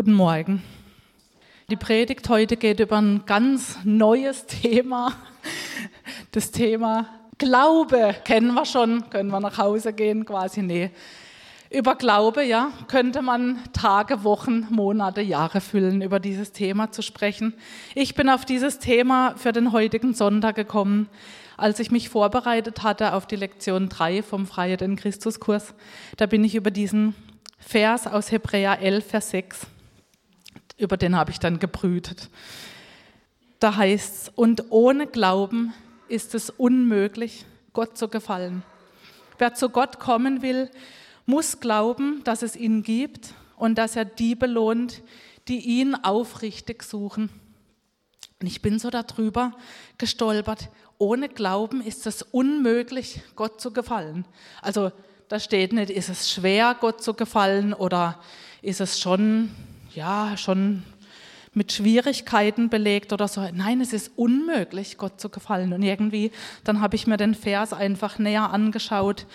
Guten Morgen. Die Predigt heute geht über ein ganz neues Thema. Das Thema Glaube kennen wir schon, können wir nach Hause gehen quasi? Nee. Über Glaube, ja, könnte man Tage, Wochen, Monate, Jahre füllen, über dieses Thema zu sprechen. Ich bin auf dieses Thema für den heutigen Sonntag gekommen, als ich mich vorbereitet hatte auf die Lektion 3 vom Freiheit in Christuskurs. Da bin ich über diesen Vers aus Hebräer 11, Vers 6, über den habe ich dann gebrütet. Da heißt es, und ohne Glauben ist es unmöglich, Gott zu gefallen. Wer zu Gott kommen will, muss glauben, dass es ihn gibt und dass er die belohnt, die ihn aufrichtig suchen. Und ich bin so darüber gestolpert. Ohne Glauben ist es unmöglich, Gott zu gefallen. Also da steht nicht, ist es schwer, Gott zu gefallen oder ist es schon, ja, schon mit Schwierigkeiten belegt oder so. Nein, es ist unmöglich, Gott zu gefallen. Und irgendwie, dann habe ich mir den Vers einfach näher angeschaut,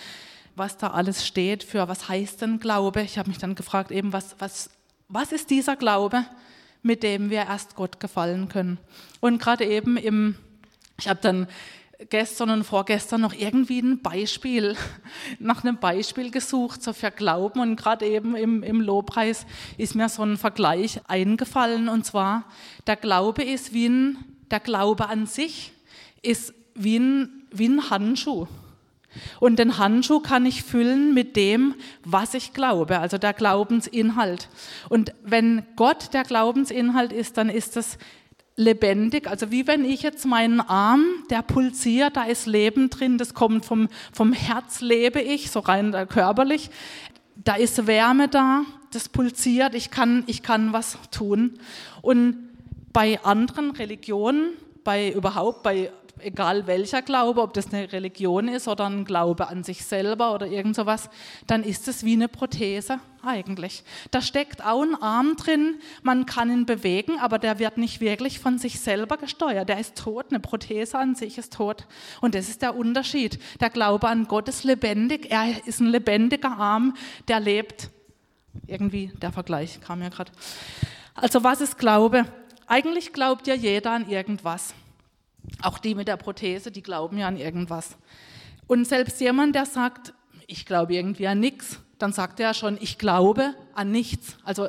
was da alles steht für, was heißt denn Glaube? Ich habe mich dann gefragt, eben, was, was, was ist dieser Glaube, mit dem wir erst Gott gefallen können? Und gerade eben im, ich habe dann gestern und vorgestern noch irgendwie ein Beispiel, nach einem Beispiel gesucht, so für Glauben. Und gerade eben im, im Lobpreis ist mir so ein Vergleich eingefallen. Und zwar, der Glaube ist wie ein, der Glaube an sich ist wie ein, wie ein Handschuh. Und den Handschuh kann ich füllen mit dem, was ich glaube, also der Glaubensinhalt. Und wenn Gott der Glaubensinhalt ist, dann ist es lebendig, also wie wenn ich jetzt meinen Arm, der pulsiert, da ist Leben drin, das kommt vom, vom Herz, lebe ich, so rein körperlich, da ist Wärme da, das pulsiert, ich kann, ich kann was tun. Und bei anderen Religionen, bei überhaupt, bei egal welcher Glaube, ob das eine Religion ist oder ein Glaube an sich selber oder irgend sowas, dann ist es wie eine Prothese eigentlich. Da steckt auch ein Arm drin, man kann ihn bewegen, aber der wird nicht wirklich von sich selber gesteuert. Der ist tot, eine Prothese an sich ist tot. Und das ist der Unterschied. Der Glaube an Gott ist lebendig, er ist ein lebendiger Arm, der lebt. Irgendwie der Vergleich kam ja gerade. Also was ist Glaube? Eigentlich glaubt ja jeder an irgendwas. Auch die mit der Prothese, die glauben ja an irgendwas. Und selbst jemand, der sagt, ich glaube irgendwie an nichts, dann sagt er ja schon, ich glaube an nichts. Also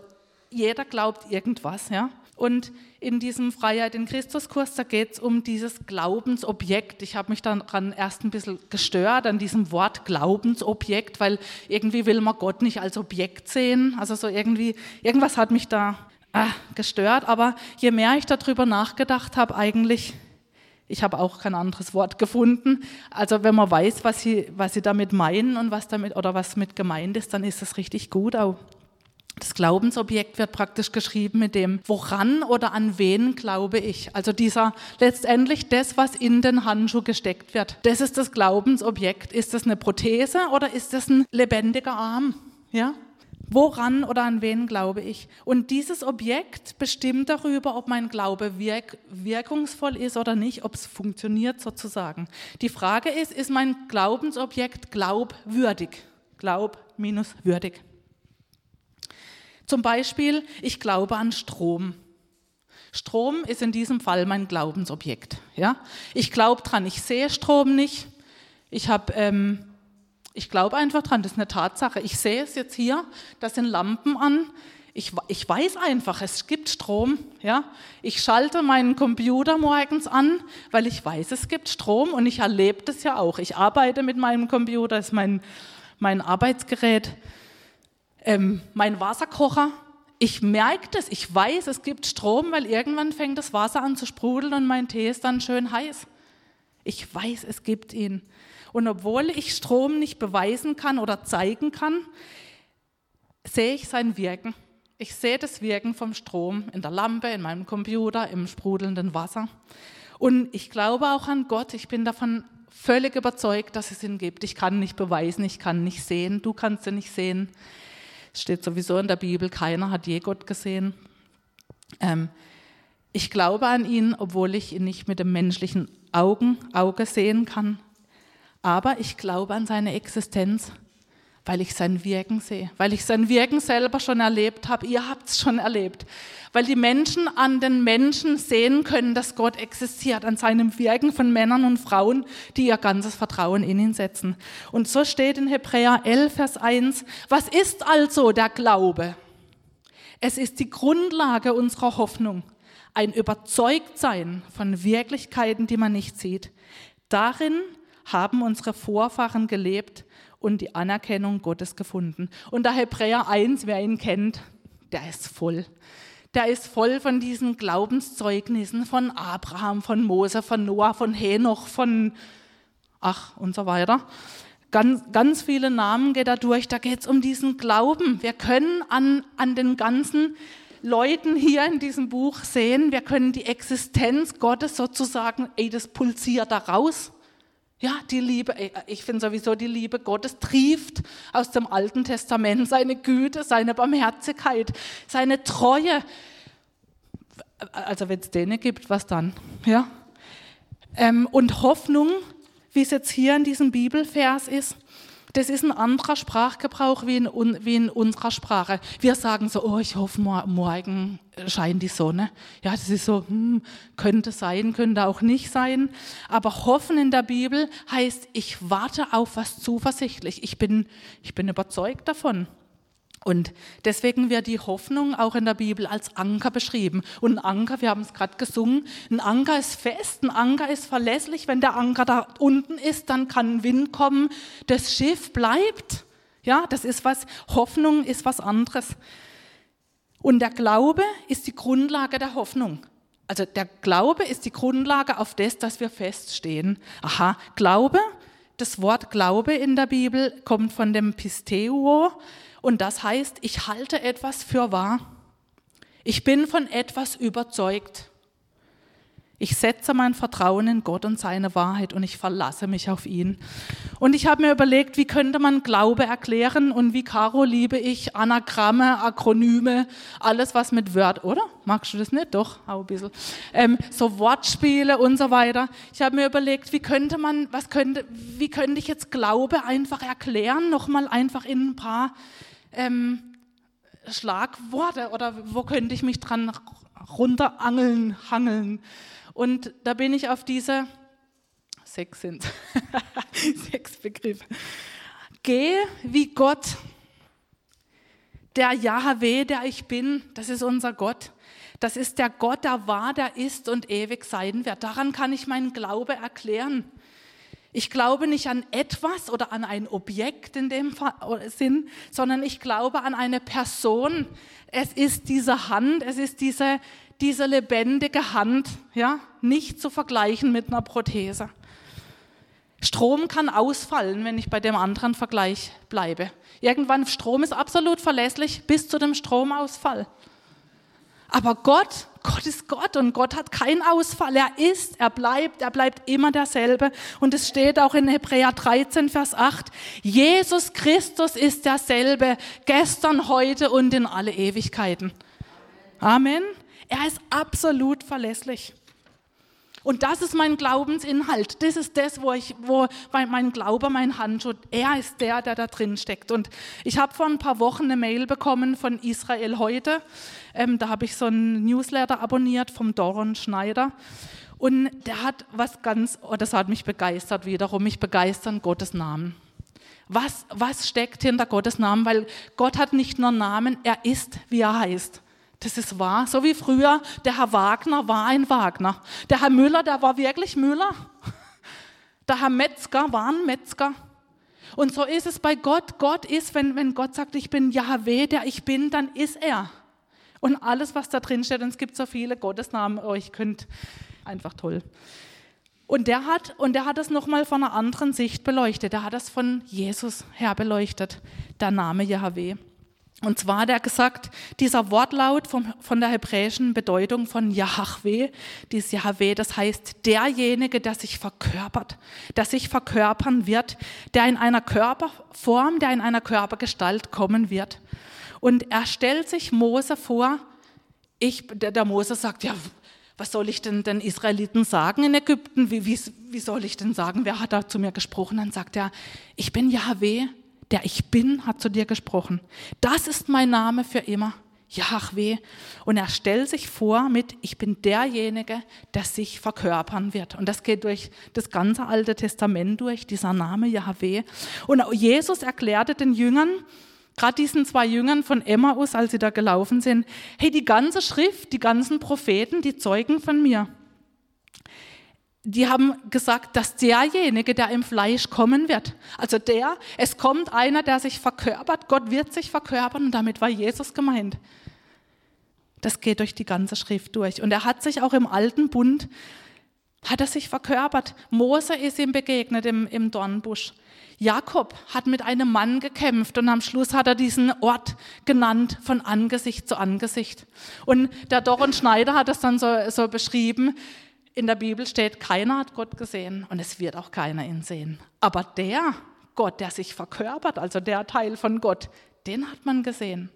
jeder glaubt irgendwas, ja. Und in diesem Freiheit in Christus-Kurs, da geht es um dieses Glaubensobjekt. Ich habe mich daran erst ein bisschen gestört, an diesem Wort Glaubensobjekt, weil irgendwie will man Gott nicht als Objekt sehen. Also so irgendwie, irgendwas hat mich da ah, gestört. Aber je mehr ich darüber nachgedacht habe, eigentlich ich habe auch kein anderes Wort gefunden. Also wenn man weiß, was sie, was sie damit meinen und was damit oder was mit gemeint ist, dann ist das richtig gut auch. Das Glaubensobjekt wird praktisch geschrieben mit dem, woran oder an wen glaube ich. Also dieser letztendlich das, was in den Handschuh gesteckt wird. Das ist das Glaubensobjekt. Ist das eine Prothese oder ist das ein lebendiger Arm? Ja? Woran oder an wen glaube ich? Und dieses Objekt bestimmt darüber, ob mein Glaube wirk wirkungsvoll ist oder nicht, ob es funktioniert sozusagen. Die Frage ist, ist mein Glaubensobjekt glaubwürdig? Glaub minus würdig. Zum Beispiel, ich glaube an Strom. Strom ist in diesem Fall mein Glaubensobjekt. Ja? Ich glaube dran, ich sehe Strom nicht. Ich habe ähm, ich glaube einfach dran, das ist eine Tatsache. Ich sehe es jetzt hier, da sind Lampen an. Ich, ich weiß einfach, es gibt Strom. Ja? Ich schalte meinen Computer morgens an, weil ich weiß, es gibt Strom und ich erlebe das ja auch. Ich arbeite mit meinem Computer, das ist mein, mein Arbeitsgerät, ähm, mein Wasserkocher. Ich merke das, ich weiß, es gibt Strom, weil irgendwann fängt das Wasser an zu sprudeln und mein Tee ist dann schön heiß. Ich weiß, es gibt ihn. Und obwohl ich Strom nicht beweisen kann oder zeigen kann, sehe ich sein Wirken. Ich sehe das Wirken vom Strom in der Lampe, in meinem Computer, im sprudelnden Wasser. Und ich glaube auch an Gott. Ich bin davon völlig überzeugt, dass es ihn gibt. Ich kann nicht beweisen, ich kann nicht sehen. Du kannst ihn nicht sehen. Es steht sowieso in der Bibel, keiner hat je Gott gesehen. Ähm, ich glaube an ihn, obwohl ich ihn nicht mit dem menschlichen Augen, Auge sehen kann aber ich glaube an seine Existenz, Weil ich sein Wirken sehe, weil ich sein Wirken selber schon erlebt habe. Ihr habt es schon erlebt. Weil die Menschen an den Menschen sehen können, dass Gott existiert, an seinem Wirken von Männern und Frauen, die ihr ganzes Vertrauen in ihn setzen. Und so steht in Hebräer 11, Vers 1, was ist also der Glaube? Es ist die Grundlage unserer Hoffnung, ein Überzeugtsein von Wirklichkeiten, die man nicht sieht. Darin haben unsere Vorfahren gelebt und die Anerkennung Gottes gefunden. Und der Hebräer 1, wer ihn kennt, der ist voll. Der ist voll von diesen Glaubenszeugnissen von Abraham, von Mose, von Noah, von Henoch, von ach und so weiter. Ganz, ganz viele Namen geht da durch. Da geht es um diesen Glauben. Wir können an, an den ganzen Leuten hier in diesem Buch sehen, wir können die Existenz Gottes sozusagen, ey, das pulsiert da raus. Ja, die Liebe, ich finde sowieso, die Liebe Gottes trieft aus dem Alten Testament seine Güte, seine Barmherzigkeit, seine Treue. Also wenn es denen gibt, was dann? Ja. Ähm, und Hoffnung, wie es jetzt hier in diesem Bibelvers ist, das ist ein anderer Sprachgebrauch wie in, wie in unserer Sprache. Wir sagen so, oh, ich hoffe, morgen scheint die Sonne. Ja, das ist so, hm, könnte sein, könnte auch nicht sein. Aber hoffen in der Bibel heißt, ich warte auf was zuversichtlich. Ich bin, ich bin überzeugt davon. Und deswegen wird die Hoffnung auch in der Bibel als Anker beschrieben. Und ein Anker, wir haben es gerade gesungen, ein Anker ist fest, ein Anker ist verlässlich. Wenn der Anker da unten ist, dann kann ein Wind kommen, das Schiff bleibt. Ja, das ist was, Hoffnung ist was anderes. Und der Glaube ist die Grundlage der Hoffnung. Also der Glaube ist die Grundlage auf das, dass wir feststehen. Aha, Glaube, das Wort Glaube in der Bibel kommt von dem Pisteuo, und das heißt, ich halte etwas für wahr. Ich bin von etwas überzeugt. Ich setze mein Vertrauen in Gott und seine Wahrheit und ich verlasse mich auf ihn. Und ich habe mir überlegt, wie könnte man Glaube erklären und wie Caro liebe ich Anagramme, Akronyme, alles was mit Word, oder? Magst du das nicht? Doch, auch ein bisschen. Ähm, so Wortspiele und so weiter. Ich habe mir überlegt, wie könnte man, was könnte, wie könnte ich jetzt Glaube einfach erklären? Nochmal einfach in ein paar ähm, Schlagworte oder wo könnte ich mich dran runterangeln, hangeln. Und da bin ich auf diese sechs sind sechs Begriffe. Geh wie Gott, der Yahweh, der ich bin, das ist unser Gott. Das ist der Gott, der war, der ist und ewig sein wird. Daran kann ich meinen Glaube erklären. Ich glaube nicht an etwas oder an ein Objekt in dem Sinn, sondern ich glaube an eine Person. Es ist diese Hand, es ist diese, diese lebendige Hand, ja, nicht zu vergleichen mit einer Prothese. Strom kann ausfallen, wenn ich bei dem anderen Vergleich bleibe. Irgendwann Strom ist absolut verlässlich bis zu dem Stromausfall. Aber Gott, Gott ist Gott und Gott hat keinen Ausfall. Er ist, er bleibt, er bleibt immer derselbe. Und es steht auch in Hebräer 13, Vers 8, Jesus Christus ist derselbe, gestern, heute und in alle Ewigkeiten. Amen. Er ist absolut verlässlich. Und das ist mein Glaubensinhalt. Das ist das, wo ich, wo mein Glaube, mein Handschuh, er ist der, der da drin steckt. Und ich habe vor ein paar Wochen eine Mail bekommen von Israel heute. Ähm, da habe ich so einen Newsletter abonniert vom Doron Schneider. Und der hat was ganz, oh, das hat mich begeistert wiederum, mich begeistern Gottes Namen. Was, was steckt hinter Gottes Namen? Weil Gott hat nicht nur Namen, er ist, wie er heißt. Das ist wahr. So wie früher, der Herr Wagner war ein Wagner. Der Herr Müller, der war wirklich Müller. Der Herr Metzger war ein Metzger. Und so ist es bei Gott. Gott ist, wenn, wenn Gott sagt, ich bin Yahweh, der ich bin, dann ist er. Und alles, was da drin steht, und es gibt so viele Gottesnamen, oh, ich könnte einfach toll. Und der hat, und der hat es nochmal von einer anderen Sicht beleuchtet. Der hat es von Jesus her beleuchtet, der Name Yahweh. Und zwar hat er gesagt, dieser Wortlaut vom, von der hebräischen Bedeutung von Yahweh, dieses Yahweh, das heißt derjenige, der sich verkörpert, der sich verkörpern wird, der in einer Körperform, der in einer Körpergestalt kommen wird. Und er stellt sich Mose vor, ich, der, der Mose sagt, ja, was soll ich denn den Israeliten sagen in Ägypten? Wie, wie, wie soll ich denn sagen, wer hat da zu mir gesprochen? Dann sagt er, ich bin Yahweh, der ich bin, hat zu dir gesprochen. Das ist mein Name für immer. Jahweh. Und er stellt sich vor mit, ich bin derjenige, der sich verkörpern wird. Und das geht durch das ganze Alte Testament durch, dieser Name Jahweh. Und Jesus erklärte den Jüngern, gerade diesen zwei Jüngern von Emmaus, als sie da gelaufen sind, hey, die ganze Schrift, die ganzen Propheten, die zeugen von mir die haben gesagt, dass derjenige, der im Fleisch kommen wird, also der, es kommt einer, der sich verkörpert, Gott wird sich verkörpern und damit war Jesus gemeint. Das geht durch die ganze Schrift durch. Und er hat sich auch im alten Bund, hat er sich verkörpert. Mose ist ihm begegnet im, im Dornbusch. Jakob hat mit einem Mann gekämpft und am Schluss hat er diesen Ort genannt von Angesicht zu Angesicht. Und der Doron Schneider hat es dann so, so beschrieben, in der Bibel steht, keiner hat Gott gesehen und es wird auch keiner ihn sehen. Aber der Gott, der sich verkörpert, also der Teil von Gott, den hat man gesehen.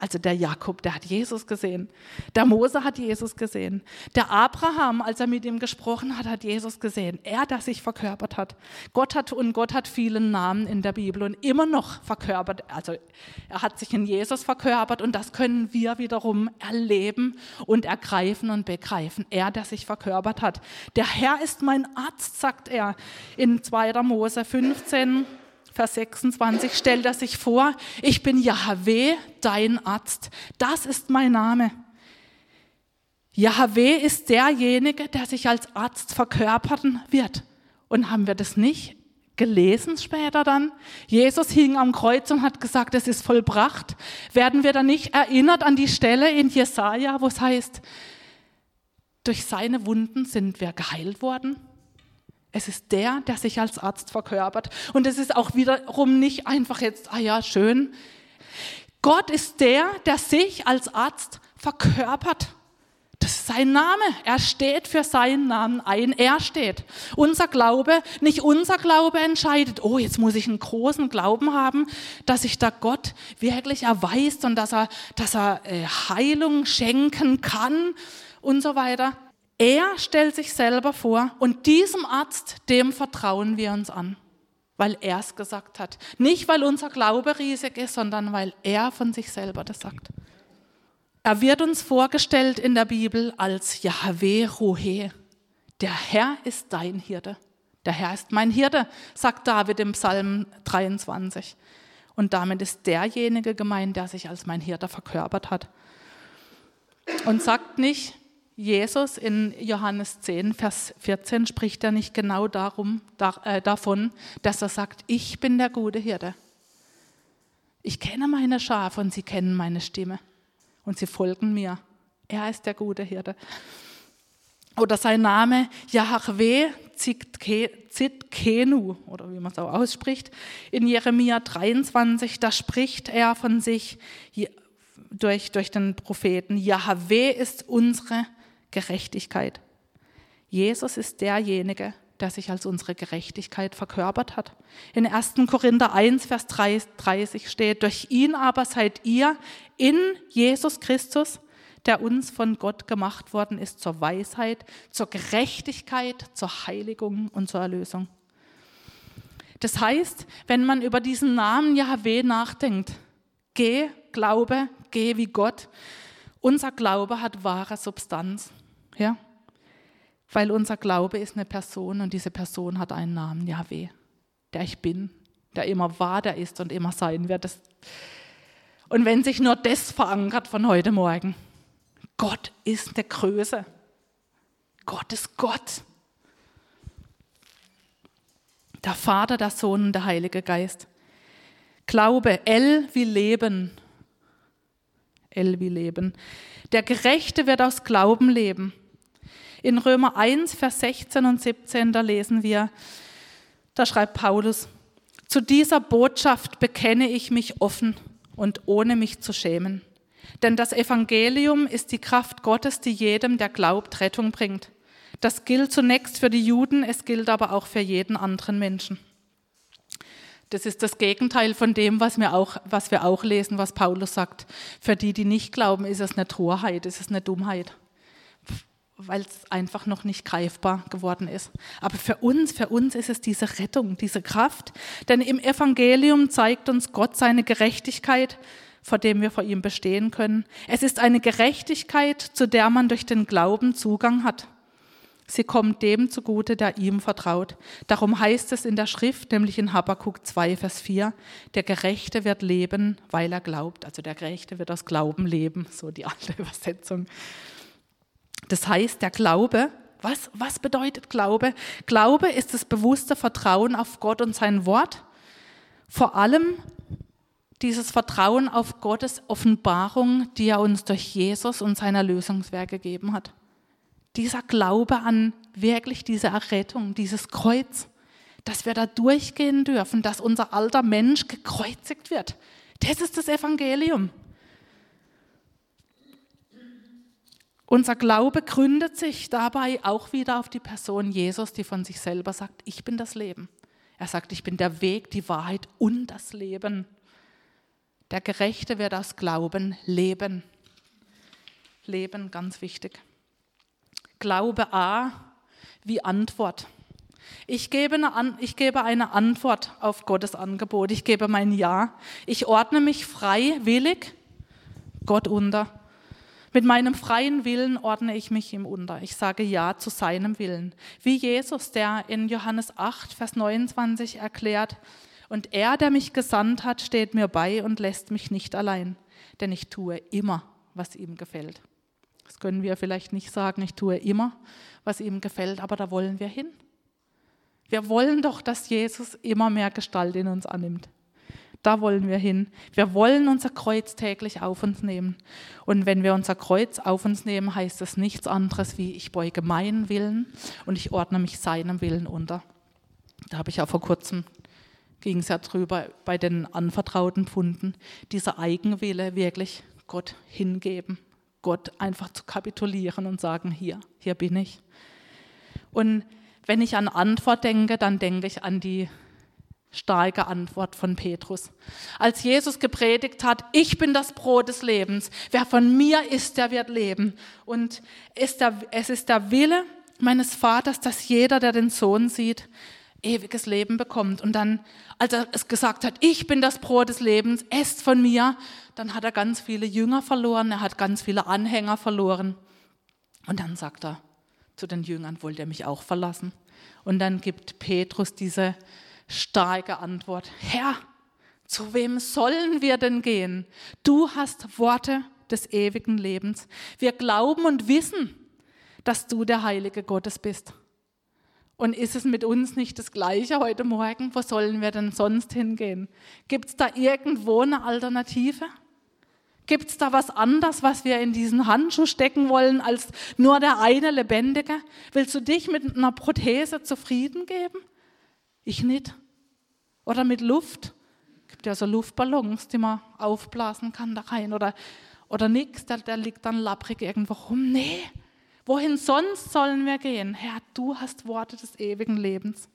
Also der Jakob, der hat Jesus gesehen. Der Mose hat Jesus gesehen. Der Abraham, als er mit ihm gesprochen hat, hat Jesus gesehen. Er, der sich verkörpert hat. Gott hat und Gott hat vielen Namen in der Bibel und immer noch verkörpert. Also er hat sich in Jesus verkörpert und das können wir wiederum erleben und ergreifen und begreifen. Er, der sich verkörpert hat. Der Herr ist mein Arzt, sagt er in 2. Mose 15. Vers 26 stellt er sich vor, ich bin Yahweh, dein Arzt. Das ist mein Name. Yahweh ist derjenige, der sich als Arzt verkörpern wird. Und haben wir das nicht gelesen später dann? Jesus hing am Kreuz und hat gesagt, es ist vollbracht. Werden wir dann nicht erinnert an die Stelle in Jesaja, wo es heißt, durch seine Wunden sind wir geheilt worden? Es ist der, der sich als Arzt verkörpert. Und es ist auch wiederum nicht einfach jetzt, ah ja, schön. Gott ist der, der sich als Arzt verkörpert. Das ist sein Name. Er steht für seinen Namen ein. Er steht. Unser Glaube, nicht unser Glaube entscheidet, oh, jetzt muss ich einen großen Glauben haben, dass sich da Gott wirklich erweist und dass er, dass er äh, Heilung schenken kann und so weiter. Er stellt sich selber vor und diesem Arzt, dem vertrauen wir uns an, weil er es gesagt hat. Nicht, weil unser Glaube riesig ist, sondern weil er von sich selber das sagt. Er wird uns vorgestellt in der Bibel als Yahweh Ruhe. Der Herr ist dein Hirte. Der Herr ist mein Hirte, sagt David im Psalm 23. Und damit ist derjenige gemeint, der sich als mein Hirte verkörpert hat. Und sagt nicht, Jesus in Johannes 10, Vers 14 spricht er nicht genau darum, da, äh, davon, dass er sagt, ich bin der gute Hirte. Ich kenne meine Schafe und sie kennen meine Stimme und sie folgen mir. Er ist der gute Hirte. Oder sein Name Yahweh Zitkenu, oder wie man es auch ausspricht, in Jeremia 23, da spricht er von sich durch, durch den Propheten. Yahweh ist unsere Gerechtigkeit. Jesus ist derjenige, der sich als unsere Gerechtigkeit verkörpert hat. In 1. Korinther 1, Vers 30 steht, durch ihn aber seid ihr in Jesus Christus, der uns von Gott gemacht worden ist zur Weisheit, zur Gerechtigkeit, zur Heiligung und zur Erlösung. Das heißt, wenn man über diesen Namen Yahweh nachdenkt, geh, glaube, geh wie Gott, unser Glaube hat wahre Substanz. Ja? Weil unser Glaube ist eine Person und diese Person hat einen Namen, Yahweh, der ich bin, der immer war, der ist und immer sein wird. und wenn sich nur das verankert von heute Morgen, Gott ist eine Größe. Gott ist Gott. Der Vater, der Sohn und der Heilige Geist. Glaube, El wie Leben. El wie Leben. Der Gerechte wird aus Glauben leben. In Römer 1, Vers 16 und 17, da lesen wir, da schreibt Paulus, zu dieser Botschaft bekenne ich mich offen und ohne mich zu schämen. Denn das Evangelium ist die Kraft Gottes, die jedem, der glaubt, Rettung bringt. Das gilt zunächst für die Juden, es gilt aber auch für jeden anderen Menschen. Das ist das Gegenteil von dem, was wir, auch, was wir auch lesen, was Paulus sagt. Für die, die nicht glauben, ist es eine Torheit, ist es eine Dummheit weil es einfach noch nicht greifbar geworden ist. Aber für uns, für uns ist es diese Rettung, diese Kraft. Denn im Evangelium zeigt uns Gott seine Gerechtigkeit, vor dem wir vor ihm bestehen können. Es ist eine Gerechtigkeit, zu der man durch den Glauben Zugang hat. Sie kommt dem zugute, der ihm vertraut. Darum heißt es in der Schrift, nämlich in Habakkuk 2, Vers 4, der Gerechte wird leben, weil er glaubt. Also der Gerechte wird aus Glauben leben, so die alte Übersetzung. Das heißt, der Glaube, was, was bedeutet Glaube? Glaube ist das bewusste Vertrauen auf Gott und sein Wort. Vor allem dieses Vertrauen auf Gottes Offenbarung, die er uns durch Jesus und sein Erlösungswerk gegeben hat dieser Glaube an wirklich diese Errettung, dieses Kreuz, dass wir da durchgehen dürfen, dass unser alter Mensch gekreuzigt wird. Das ist das Evangelium. Unser Glaube gründet sich dabei auch wieder auf die Person Jesus, die von sich selber sagt, ich bin das Leben. Er sagt, ich bin der Weg, die Wahrheit und das Leben. Der Gerechte wird aus Glauben leben. Leben, ganz wichtig. Glaube A wie Antwort. Ich gebe, eine, ich gebe eine Antwort auf Gottes Angebot. Ich gebe mein Ja. Ich ordne mich freiwillig Gott unter. Mit meinem freien Willen ordne ich mich ihm unter. Ich sage Ja zu seinem Willen. Wie Jesus, der in Johannes 8, Vers 29 erklärt, und er, der mich gesandt hat, steht mir bei und lässt mich nicht allein, denn ich tue immer, was ihm gefällt. Können wir vielleicht nicht sagen, ich tue immer, was ihm gefällt, aber da wollen wir hin. Wir wollen doch, dass Jesus immer mehr Gestalt in uns annimmt. Da wollen wir hin. Wir wollen unser Kreuz täglich auf uns nehmen. Und wenn wir unser Kreuz auf uns nehmen, heißt das nichts anderes wie, ich beuge meinen Willen und ich ordne mich seinem Willen unter. Da habe ich ja vor kurzem, ging es ja drüber, bei den anvertrauten Pfunden, dieser Eigenwille wirklich Gott hingeben Gott einfach zu kapitulieren und sagen, hier, hier bin ich. Und wenn ich an Antwort denke, dann denke ich an die starke Antwort von Petrus. Als Jesus gepredigt hat, ich bin das Brot des Lebens, wer von mir isst, der wird leben. Und es ist der Wille meines Vaters, dass jeder, der den Sohn sieht, ewiges Leben bekommt. Und dann, als er es gesagt hat, ich bin das Brot des Lebens, esst von mir, dann hat er ganz viele Jünger verloren, er hat ganz viele Anhänger verloren. Und dann sagt er zu den Jüngern, wollt ihr mich auch verlassen? Und dann gibt Petrus diese starke Antwort, Herr, zu wem sollen wir denn gehen? Du hast Worte des ewigen Lebens. Wir glauben und wissen, dass du der Heilige Gottes bist. Und ist es mit uns nicht das Gleiche heute Morgen? Wo sollen wir denn sonst hingehen? Gibt es da irgendwo eine Alternative? Gibt es da was anderes, was wir in diesen Handschuh stecken wollen, als nur der eine Lebendige? Willst du dich mit einer Prothese zufrieden geben? Ich nicht. Oder mit Luft? Gibt ja so Luftballons, die man aufblasen kann da rein. Oder, oder nichts, der, der liegt dann lapprig irgendwo rum. Nee, Wohin sonst sollen wir gehen? Herr, du hast Worte des ewigen Lebens.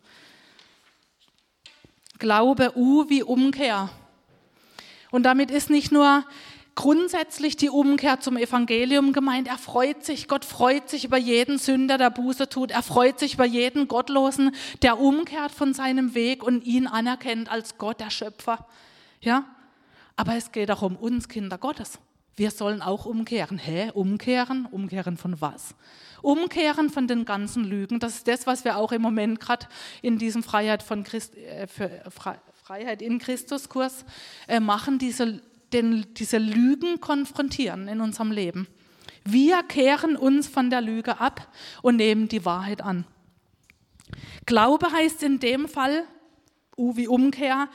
Glaube U wie Umkehr. Und damit ist nicht nur grundsätzlich die Umkehr zum Evangelium gemeint. Er freut sich, Gott freut sich über jeden Sünder, der Buße tut. Er freut sich über jeden Gottlosen, der umkehrt von seinem Weg und ihn anerkennt als Gott, der Schöpfer. Ja? Aber es geht auch um uns, Kinder Gottes. Wir sollen auch umkehren. Hä? Umkehren? Umkehren von was? Umkehren von den ganzen Lügen. Das ist das, was wir auch im Moment gerade in diesem Freiheit, von Christ, äh, Freiheit in Christus Kurs äh, machen, diese, den, diese Lügen konfrontieren in unserem Leben. Wir kehren uns von der Lüge ab und nehmen die Wahrheit an. Glaube heißt in dem Fall, U wie Umkehr,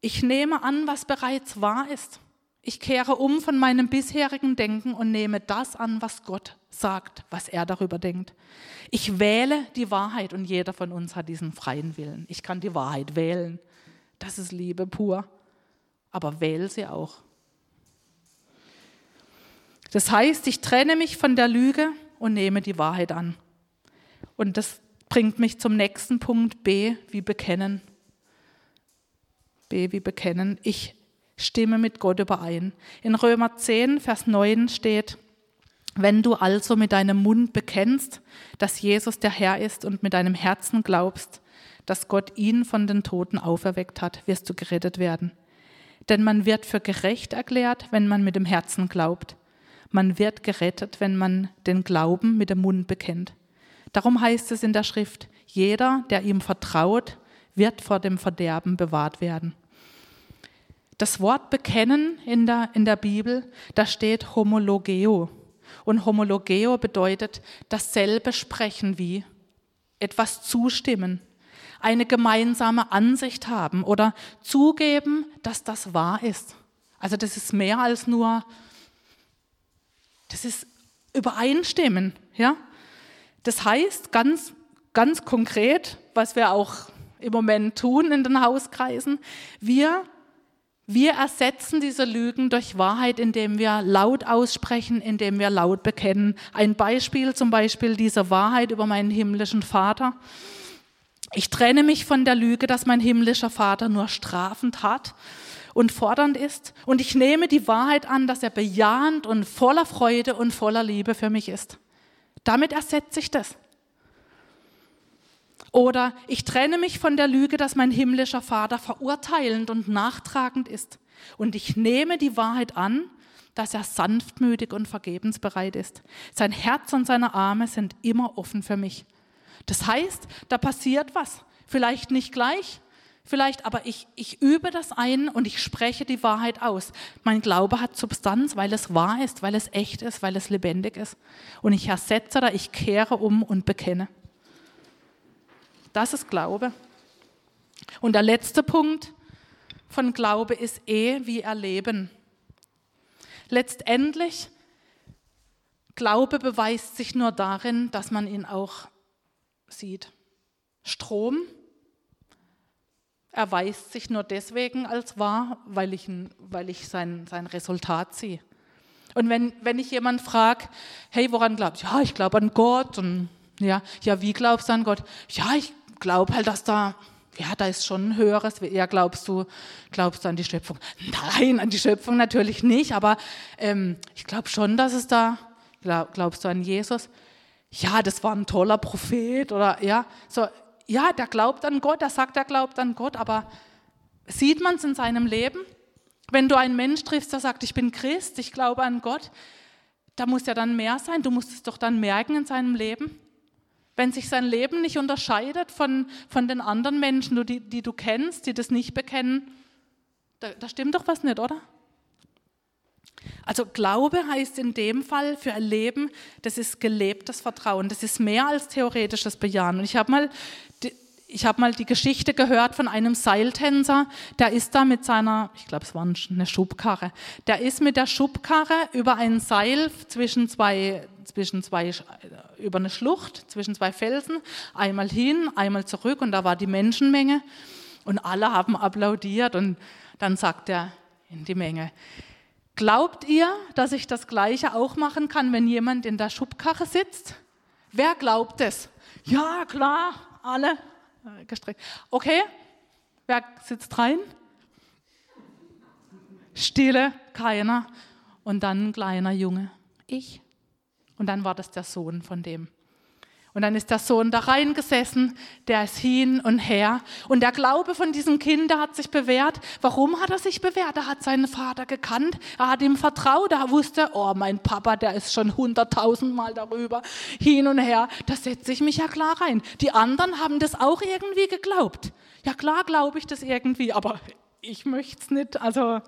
ich nehme an, was bereits wahr ist. Ich kehre um von meinem bisherigen Denken und nehme das an, was Gott sagt, was er darüber denkt. Ich wähle die Wahrheit und jeder von uns hat diesen freien Willen. Ich kann die Wahrheit wählen. Das ist Liebe pur. Aber wähle sie auch. Das heißt, ich trenne mich von der Lüge und nehme die Wahrheit an. Und das bringt mich zum nächsten Punkt B, wie bekennen. B, wie bekennen. Ich stimme mit Gott überein. In Römer 10, Vers 9 steht, Wenn du also mit deinem Mund bekennst, dass Jesus der Herr ist und mit deinem Herzen glaubst, dass Gott ihn von den Toten auferweckt hat, wirst du gerettet werden. Denn man wird für gerecht erklärt, wenn man mit dem Herzen glaubt. Man wird gerettet, wenn man den Glauben mit dem Mund bekennt. Darum heißt es in der Schrift, jeder, der ihm vertraut, wird vor dem Verderben bewahrt werden. Das Wort bekennen in der, in der Bibel, da steht homologeo. Und homologeo bedeutet dasselbe sprechen wie, etwas zustimmen, eine gemeinsame Ansicht haben oder zugeben, dass das wahr ist. Also das ist mehr als nur, das ist Übereinstimmen. Ja? Das heißt ganz, ganz konkret, was wir auch im Moment tun in den Hauskreisen, wir wir ersetzen diese Lügen durch Wahrheit, indem wir laut aussprechen, indem wir laut bekennen. Ein Beispiel zum Beispiel dieser Wahrheit über meinen himmlischen Vater. Ich trenne mich von der Lüge, dass mein himmlischer Vater nur strafend hat und fordernd ist. Und ich nehme die Wahrheit an, dass er bejahend und voller Freude und voller Liebe für mich ist. Damit ersetze ich das. Oder ich trenne mich von der Lüge, dass mein himmlischer Vater verurteilend und nachtragend ist. Und ich nehme die Wahrheit an, dass er sanftmütig und vergebensbereit ist. Sein Herz und seine Arme sind immer offen für mich. Das heißt, da passiert was. Vielleicht nicht gleich, vielleicht, aber ich, ich übe das ein und ich spreche die Wahrheit aus. Mein Glaube hat Substanz, weil es wahr ist, weil es echt ist, weil es lebendig ist. Und ich ersetze da, ich kehre um und bekenne. Das ist Glaube. Und der letzte Punkt von Glaube ist eh wie Erleben. Letztendlich, Glaube beweist sich nur darin, dass man ihn auch sieht. Strom erweist sich nur deswegen als wahr, weil ich, weil ich sein, sein Resultat sehe. Und wenn, wenn ich jemanden frage, hey, woran glaubst du? Ja, ich glaube an Gott. Und ja, ja, wie glaubst du an Gott? Ja, ich glaube halt, dass da, ja, da ist schon ein höheres. Ja, glaubst du, glaubst du an die Schöpfung? Nein, an die Schöpfung natürlich nicht, aber ähm, ich glaube schon, dass es da, glaub, glaubst du an Jesus? Ja, das war ein toller Prophet oder ja, so, ja, der glaubt an Gott, der sagt, er glaubt an Gott, aber sieht man es in seinem Leben? Wenn du einen Mensch triffst, der sagt, ich bin Christ, ich glaube an Gott, da muss ja dann mehr sein. Du musst es doch dann merken in seinem Leben wenn sich sein Leben nicht unterscheidet von, von den anderen Menschen, die, die du kennst, die das nicht bekennen, da, da stimmt doch was nicht, oder? Also Glaube heißt in dem Fall für ein Leben, das ist gelebtes Vertrauen, das ist mehr als theoretisches Bejahen. Und ich habe mal ich habe mal die Geschichte gehört von einem Seiltänzer, der ist da mit seiner, ich glaube, es war eine Schubkarre, der ist mit der Schubkarre über ein Seil zwischen zwei, zwischen zwei, über eine Schlucht, zwischen zwei Felsen, einmal hin, einmal zurück und da war die Menschenmenge und alle haben applaudiert und dann sagt er in die Menge, glaubt ihr, dass ich das Gleiche auch machen kann, wenn jemand in der Schubkarre sitzt? Wer glaubt es? Ja, klar, alle gestreckt. Okay, wer sitzt rein? Stille, keiner. Und dann ein kleiner Junge. Ich. Und dann war das der Sohn von dem. Und dann ist der Sohn da reingesessen, der ist hin und her. Und der Glaube von diesem Kind, hat sich bewährt. Warum hat er sich bewährt? Er hat seinen Vater gekannt, er hat ihm vertraut, er wusste, oh, mein Papa, der ist schon hunderttausendmal darüber, hin und her. Da setze ich mich ja klar rein. Die anderen haben das auch irgendwie geglaubt. Ja klar glaube ich das irgendwie, aber ich möchte es nicht. Also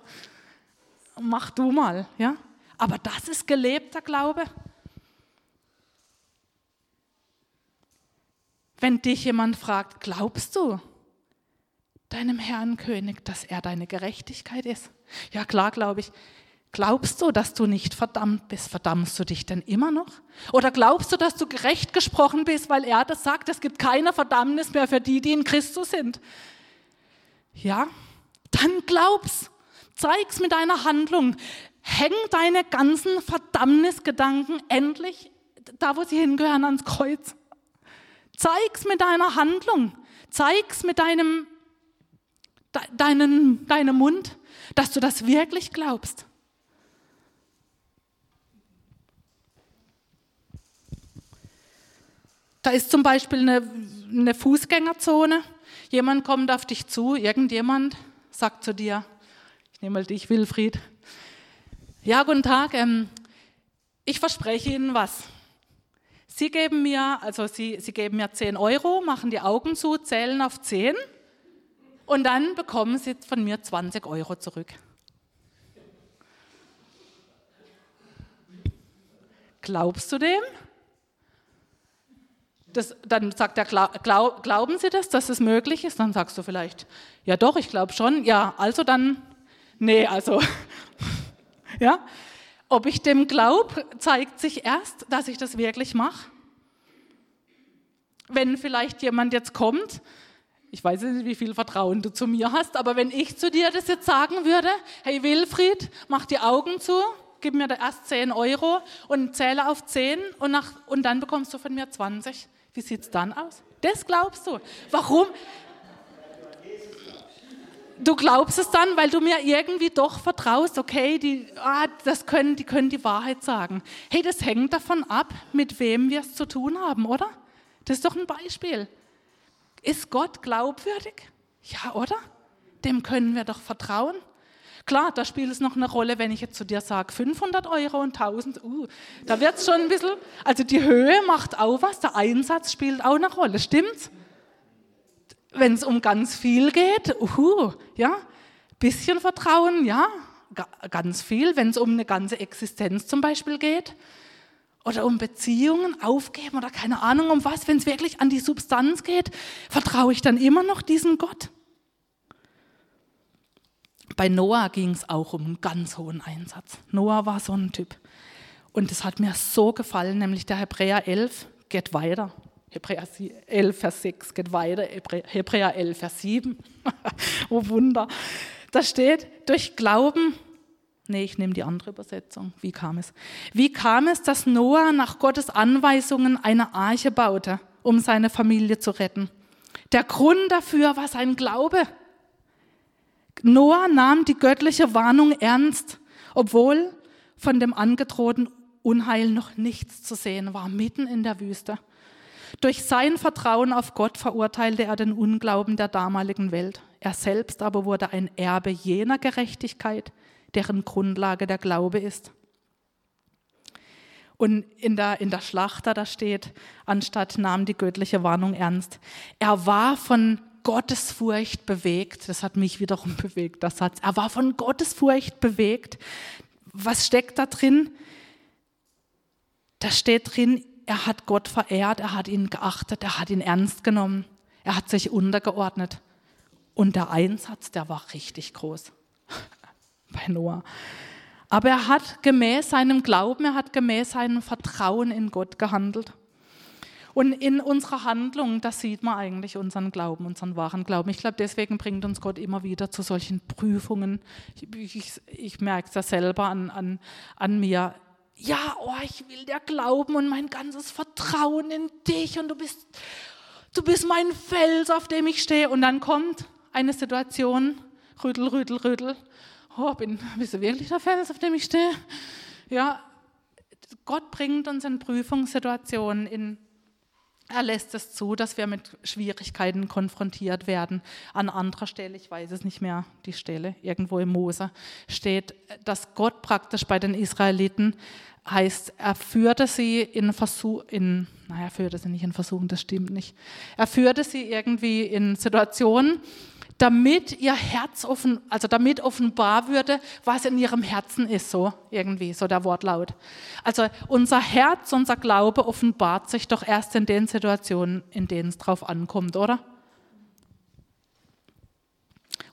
mach du mal, ja. Aber das ist gelebter Glaube. Wenn dich jemand fragt, glaubst du deinem Herrn König, dass er deine Gerechtigkeit ist? Ja, klar, glaube ich. Glaubst du, dass du nicht verdammt bist? Verdammst du dich denn immer noch? Oder glaubst du, dass du gerecht gesprochen bist, weil er das sagt, es gibt keine Verdammnis mehr für die, die in Christus sind? Ja, dann glaub's. Zeig's mit deiner Handlung. Häng deine ganzen Verdammnisgedanken endlich da, wo sie hingehören, ans Kreuz. Zeig's mit deiner Handlung. Zeig's mit deinem, de, deinen, deinem Mund, dass du das wirklich glaubst. Da ist zum Beispiel eine, eine Fußgängerzone. Jemand kommt auf dich zu, irgendjemand sagt zu dir, ich nehme mal dich, Wilfried. Ja, guten Tag, ähm, ich verspreche Ihnen was. Sie geben mir, also Sie, Sie geben mir 10 Euro, machen die Augen zu, zählen auf 10 und dann bekommen Sie von mir 20 Euro zurück. Glaubst du dem? Das, dann sagt er, glaub, glauben Sie das, dass es möglich ist? Dann sagst du vielleicht, ja doch, ich glaube schon. Ja, also dann, nee, also, ja. Ob ich dem glaube, zeigt sich erst, dass ich das wirklich mache. Wenn vielleicht jemand jetzt kommt, ich weiß nicht, wie viel Vertrauen du zu mir hast, aber wenn ich zu dir das jetzt sagen würde, hey Wilfried, mach die Augen zu, gib mir da erst 10 Euro und zähle auf 10 und, nach, und dann bekommst du von mir 20. Wie sieht es dann aus? Das glaubst du. Warum? Du glaubst es dann, weil du mir irgendwie doch vertraust, okay, die, ah, das können, die können die Wahrheit sagen. Hey, das hängt davon ab, mit wem wir es zu tun haben, oder? Das ist doch ein Beispiel. Ist Gott glaubwürdig? Ja, oder? Dem können wir doch vertrauen. Klar, da spielt es noch eine Rolle, wenn ich jetzt zu dir sage 500 Euro und 1000, uh, da wird es schon ein bisschen, also die Höhe macht auch was, der Einsatz spielt auch eine Rolle, stimmt's? Wenn es um ganz viel geht, uh, ja, bisschen Vertrauen, ja, ganz viel. Wenn es um eine ganze Existenz zum Beispiel geht oder um Beziehungen aufgeben oder keine Ahnung um was, wenn es wirklich an die Substanz geht, vertraue ich dann immer noch diesem Gott. Bei Noah ging es auch um einen ganz hohen Einsatz. Noah war so ein Typ. Und es hat mir so gefallen, nämlich der Hebräer 11 geht weiter. Hebräer 11, Vers 6 geht weiter, Hebräer 11, Vers 7. oh Wunder. Da steht, durch Glauben, nee, ich nehme die andere Übersetzung. Wie kam es? Wie kam es, dass Noah nach Gottes Anweisungen eine Arche baute, um seine Familie zu retten? Der Grund dafür war sein Glaube. Noah nahm die göttliche Warnung ernst, obwohl von dem angedrohten Unheil noch nichts zu sehen war, mitten in der Wüste. Durch sein Vertrauen auf Gott verurteilte er den Unglauben der damaligen Welt. Er selbst aber wurde ein Erbe jener Gerechtigkeit, deren Grundlage der Glaube ist. Und in der, in der Schlachter, da steht, anstatt nahm die göttliche Warnung ernst. Er war von Gottesfurcht bewegt. Das hat mich wiederum bewegt, der Satz. Er war von Gottesfurcht bewegt. Was steckt da drin? Da steht drin, er hat Gott verehrt, er hat ihn geachtet, er hat ihn ernst genommen, er hat sich untergeordnet. Und der Einsatz, der war richtig groß bei Noah. Aber er hat gemäß seinem Glauben, er hat gemäß seinem Vertrauen in Gott gehandelt. Und in unserer Handlung, da sieht man eigentlich unseren Glauben, unseren wahren Glauben. Ich glaube, deswegen bringt uns Gott immer wieder zu solchen Prüfungen. Ich, ich, ich merke es ja selber an, an, an mir. Ja, oh, ich will dir glauben und mein ganzes Vertrauen in dich und du bist, du bist mein Fels, auf dem ich stehe. Und dann kommt eine Situation, rüttel, rüttel, rüttel. Oh, bin, bist du wirklich der Fels, auf dem ich stehe? Ja, Gott bringt uns in Prüfungssituationen, in er lässt es zu, dass wir mit Schwierigkeiten konfrontiert werden. An anderer Stelle, ich weiß es nicht mehr, die Stelle, irgendwo im Mose, steht, dass Gott praktisch bei den Israeliten heißt, er führte sie in Versuch, in, naja, er führte sie nicht in Versuchen, das stimmt nicht. Er führte sie irgendwie in Situationen, damit ihr Herz offen, also damit offenbar würde, was in ihrem Herzen ist, so irgendwie, so der Wortlaut. Also unser Herz, unser Glaube offenbart sich doch erst in den Situationen, in denen es drauf ankommt, oder?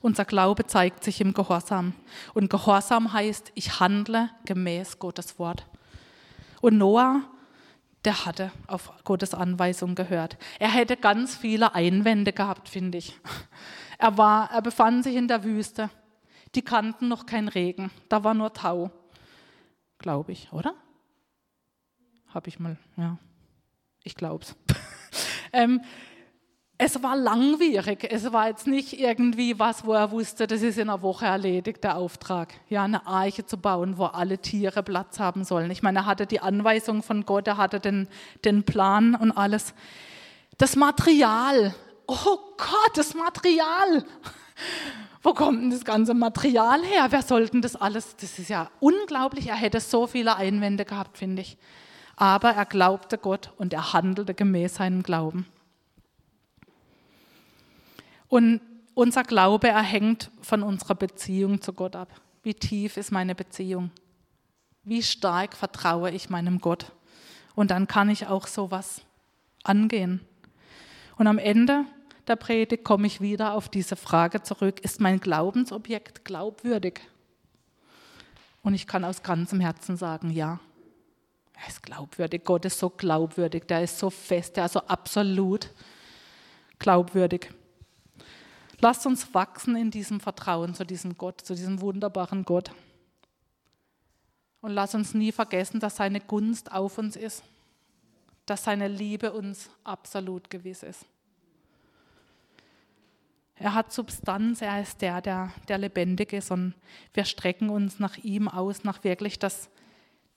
Unser Glaube zeigt sich im Gehorsam. Und Gehorsam heißt, ich handle gemäß Gottes Wort. Und Noah, der hatte auf Gottes Anweisung gehört. Er hätte ganz viele Einwände gehabt, finde ich. Er, war, er befand sich in der Wüste. Die kannten noch keinen Regen. Da war nur Tau. Glaube ich, oder? Habe ich mal, ja. Ich glaube es. ähm, es war langwierig. Es war jetzt nicht irgendwie was, wo er wusste, das ist in einer Woche erledigt, der Auftrag, ja, eine Arche zu bauen, wo alle Tiere Platz haben sollen. Ich meine, er hatte die Anweisung von Gott, er hatte den, den Plan und alles. Das Material, oh Gott, das Material. Wo kommt denn das ganze Material her? Wer sollten das alles? Das ist ja unglaublich. Er hätte so viele Einwände gehabt, finde ich. Aber er glaubte Gott und er handelte gemäß seinem Glauben. Und unser Glaube erhängt von unserer Beziehung zu Gott ab. Wie tief ist meine Beziehung? Wie stark vertraue ich meinem Gott? Und dann kann ich auch sowas angehen. Und am Ende der Predigt komme ich wieder auf diese Frage zurück, ist mein Glaubensobjekt glaubwürdig? Und ich kann aus ganzem Herzen sagen, ja, er ist glaubwürdig. Gott ist so glaubwürdig, der ist so fest, der ist so absolut glaubwürdig. Lasst uns wachsen in diesem Vertrauen zu diesem Gott, zu diesem wunderbaren Gott. Und lasst uns nie vergessen, dass seine Gunst auf uns ist, dass seine Liebe uns absolut gewiss ist. Er hat Substanz, er ist der, der, der lebendig ist und wir strecken uns nach ihm aus, nach wirklich das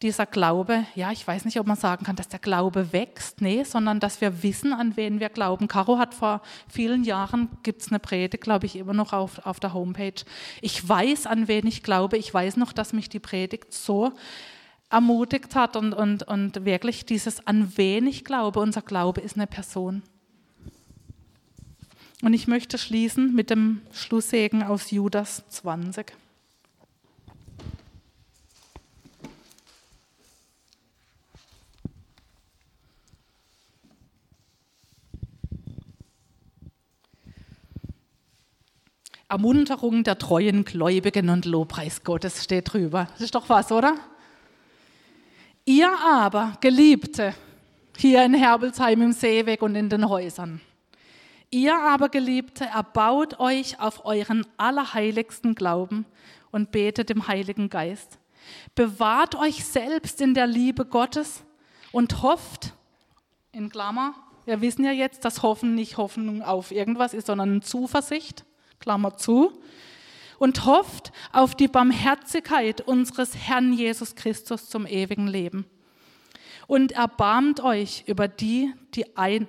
dieser Glaube, ja, ich weiß nicht, ob man sagen kann, dass der Glaube wächst, nee, sondern dass wir wissen, an wen wir glauben. Caro hat vor vielen Jahren, gibt es eine Predigt, glaube ich, immer noch auf, auf der Homepage. Ich weiß, an wen ich glaube. Ich weiß noch, dass mich die Predigt so ermutigt hat und, und, und wirklich dieses, an wen ich glaube. Unser Glaube ist eine Person. Und ich möchte schließen mit dem Schlusssegen aus Judas 20. Ermunterung der treuen Gläubigen und Lobpreis Gottes steht drüber. Das ist doch was, oder? Ihr aber, Geliebte, hier in Herbelsheim im Seeweg und in den Häusern, ihr aber, Geliebte, erbaut euch auf euren allerheiligsten Glauben und betet dem Heiligen Geist. Bewahrt euch selbst in der Liebe Gottes und hofft, in Klammer, wir wissen ja jetzt, dass Hoffen nicht Hoffnung auf irgendwas ist, sondern Zuversicht Klammer zu, und hofft auf die Barmherzigkeit unseres Herrn Jesus Christus zum ewigen Leben. Und erbarmt euch über die, die ein,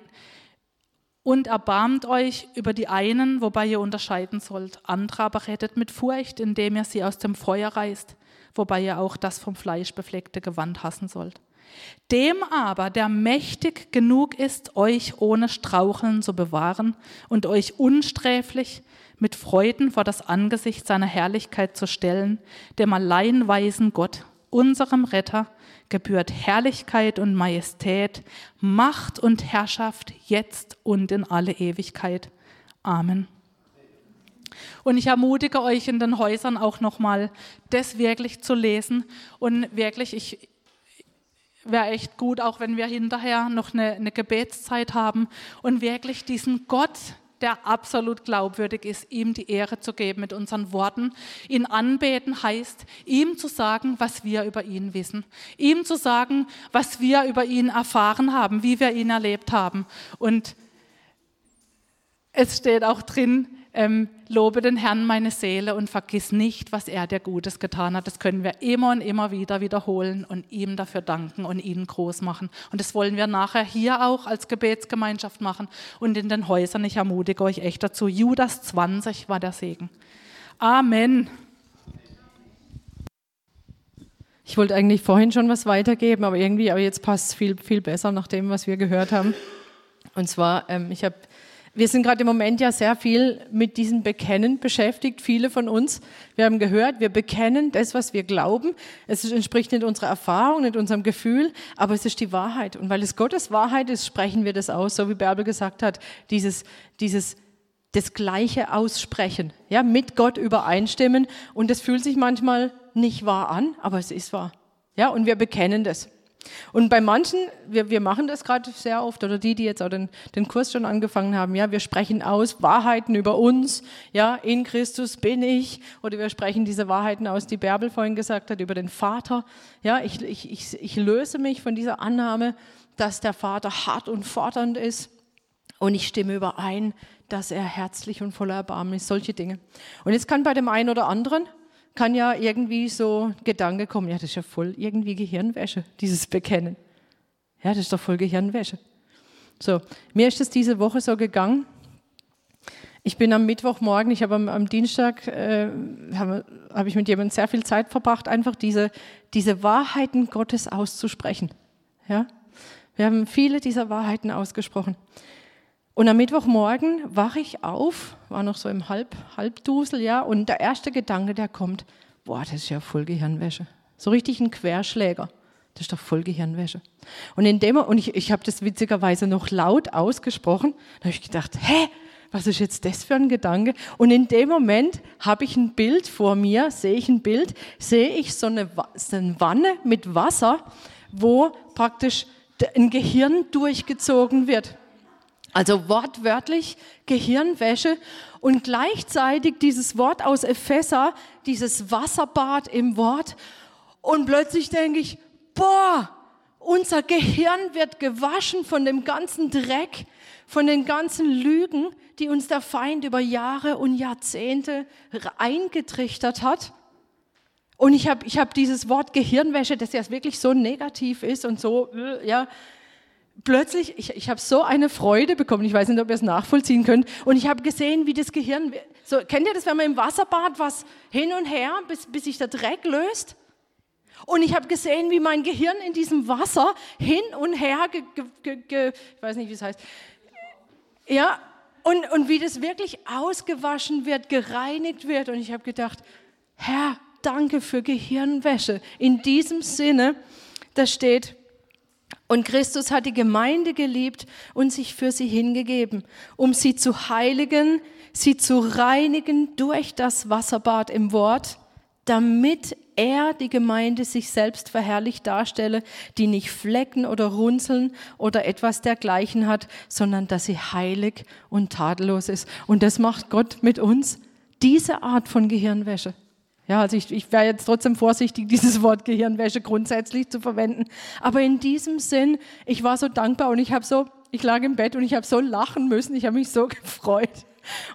und erbarmt euch über die einen, wobei ihr unterscheiden sollt. Andere aber rettet mit Furcht, indem ihr sie aus dem Feuer reißt, wobei ihr auch das vom Fleisch befleckte Gewand hassen sollt. Dem aber, der mächtig genug ist, euch ohne Straucheln zu bewahren und euch unsträflich mit Freuden vor das Angesicht seiner Herrlichkeit zu stellen, dem allein weisen Gott, unserem Retter, gebührt Herrlichkeit und Majestät, Macht und Herrschaft jetzt und in alle Ewigkeit. Amen. Und ich ermutige euch in den Häusern auch nochmal, das wirklich zu lesen und wirklich, ich, wäre echt gut, auch wenn wir hinterher noch eine, eine Gebetszeit haben und wirklich diesen Gott, der absolut glaubwürdig ist, ihm die Ehre zu geben mit unseren Worten. Ihn anbeten heißt, ihm zu sagen, was wir über ihn wissen. Ihm zu sagen, was wir über ihn erfahren haben, wie wir ihn erlebt haben. Und es steht auch drin, ähm, lobe den Herrn meine Seele und vergiss nicht, was er dir Gutes getan hat. Das können wir immer und immer wieder wiederholen und ihm dafür danken und ihn groß machen. Und das wollen wir nachher hier auch als Gebetsgemeinschaft machen und in den Häusern. Ich ermutige euch echt dazu. Judas 20 war der Segen. Amen. Ich wollte eigentlich vorhin schon was weitergeben, aber irgendwie, aber jetzt passt es viel, viel besser nach dem, was wir gehört haben. Und zwar, ähm, ich habe wir sind gerade im Moment ja sehr viel mit diesem Bekennen beschäftigt, viele von uns. Wir haben gehört, wir bekennen das, was wir glauben. Es entspricht nicht unserer Erfahrung, nicht unserem Gefühl, aber es ist die Wahrheit. Und weil es Gottes Wahrheit ist, sprechen wir das aus, so wie Bärbel gesagt hat, dieses, dieses das Gleiche aussprechen, ja, mit Gott übereinstimmen. Und das fühlt sich manchmal nicht wahr an, aber es ist wahr. Ja, und wir bekennen das. Und bei manchen, wir, wir machen das gerade sehr oft, oder die, die jetzt auch den, den Kurs schon angefangen haben, ja, wir sprechen aus Wahrheiten über uns, ja, in Christus bin ich, oder wir sprechen diese Wahrheiten aus, die Bärbel vorhin gesagt hat, über den Vater, ja, ich, ich, ich, ich löse mich von dieser Annahme, dass der Vater hart und fordernd ist, Und ich stimme überein, dass er herzlich und voller Erbarmen ist, solche Dinge. Und jetzt kann bei dem einen oder anderen, kann ja irgendwie so Gedanke kommen, ja, das ist ja voll irgendwie Gehirnwäsche, dieses Bekennen. Ja, das ist doch voll Gehirnwäsche. So, mir ist es diese Woche so gegangen. Ich bin am Mittwochmorgen, ich habe am, am Dienstag, äh, habe hab ich mit jemandem sehr viel Zeit verbracht, einfach diese, diese Wahrheiten Gottes auszusprechen. Ja? Wir haben viele dieser Wahrheiten ausgesprochen. Und am Mittwochmorgen wache ich auf, war noch so im Halb, Halbdusel, ja, und der erste Gedanke, der kommt, boah, das ist ja voll Gehirnwäsche. So richtig ein Querschläger. Das ist doch voll Gehirnwäsche. Und in dem, und ich, ich habe das witzigerweise noch laut ausgesprochen, da habe ich gedacht, hä, was ist jetzt das für ein Gedanke? Und in dem Moment habe ich ein Bild vor mir, sehe ich ein Bild, sehe ich so eine, so eine Wanne mit Wasser, wo praktisch ein Gehirn durchgezogen wird. Also wortwörtlich Gehirnwäsche und gleichzeitig dieses Wort aus Epheser, dieses Wasserbad im Wort. Und plötzlich denke ich, boah, unser Gehirn wird gewaschen von dem ganzen Dreck, von den ganzen Lügen, die uns der Feind über Jahre und Jahrzehnte eingetrichtert hat. Und ich habe ich hab dieses Wort Gehirnwäsche, das ja wirklich so negativ ist und so, äh, ja, plötzlich, ich, ich habe so eine Freude bekommen, ich weiß nicht, ob ihr es nachvollziehen könnt, und ich habe gesehen, wie das Gehirn, so, kennt ihr das, wenn man im Wasserbad was hin und her, bis, bis sich der Dreck löst? Und ich habe gesehen, wie mein Gehirn in diesem Wasser hin und her, ge, ge, ge, ich weiß nicht, wie es heißt, ja, und, und wie das wirklich ausgewaschen wird, gereinigt wird. Und ich habe gedacht, Herr, danke für Gehirnwäsche. In diesem Sinne, da steht, und Christus hat die Gemeinde geliebt und sich für sie hingegeben, um sie zu heiligen, sie zu reinigen durch das Wasserbad im Wort, damit er die Gemeinde sich selbst verherrlicht darstelle, die nicht Flecken oder Runzeln oder etwas dergleichen hat, sondern dass sie heilig und tadellos ist. Und das macht Gott mit uns, diese Art von Gehirnwäsche. Ja, also ich, ich wäre jetzt trotzdem vorsichtig, dieses Wort Gehirnwäsche grundsätzlich zu verwenden. Aber in diesem Sinn, ich war so dankbar und ich habe so, ich lag im Bett und ich habe so lachen müssen, ich habe mich so gefreut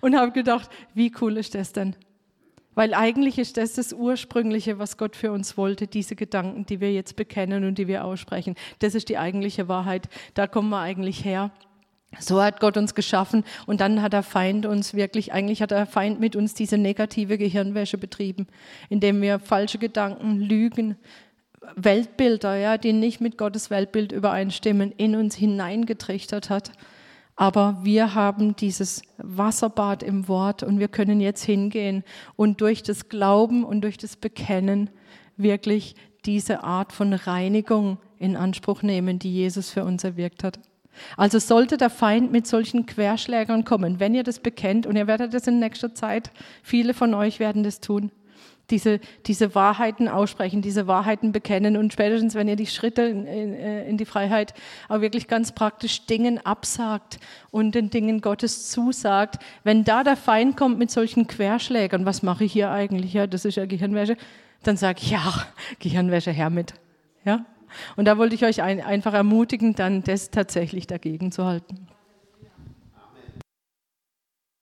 und habe gedacht, wie cool ist das denn? Weil eigentlich ist das das Ursprüngliche, was Gott für uns wollte, diese Gedanken, die wir jetzt bekennen und die wir aussprechen. Das ist die eigentliche Wahrheit. Da kommen wir eigentlich her. So hat Gott uns geschaffen und dann hat der Feind uns wirklich, eigentlich hat der Feind mit uns diese negative Gehirnwäsche betrieben, indem wir falsche Gedanken, Lügen, Weltbilder, ja, die nicht mit Gottes Weltbild übereinstimmen, in uns hineingetrichtert hat. Aber wir haben dieses Wasserbad im Wort und wir können jetzt hingehen und durch das Glauben und durch das Bekennen wirklich diese Art von Reinigung in Anspruch nehmen, die Jesus für uns erwirkt hat. Also sollte der Feind mit solchen Querschlägern kommen, wenn ihr das bekennt, und ihr werdet das in nächster Zeit, viele von euch werden das tun, diese, diese Wahrheiten aussprechen, diese Wahrheiten bekennen und spätestens, wenn ihr die Schritte in, in, in, die Freiheit auch wirklich ganz praktisch Dingen absagt und den Dingen Gottes zusagt, wenn da der Feind kommt mit solchen Querschlägern, was mache ich hier eigentlich? Ja, das ist ja Gehirnwäsche. Dann sage ich, ja, Gehirnwäsche her mit. Ja? Und da wollte ich euch ein, einfach ermutigen, dann das tatsächlich dagegen zu halten.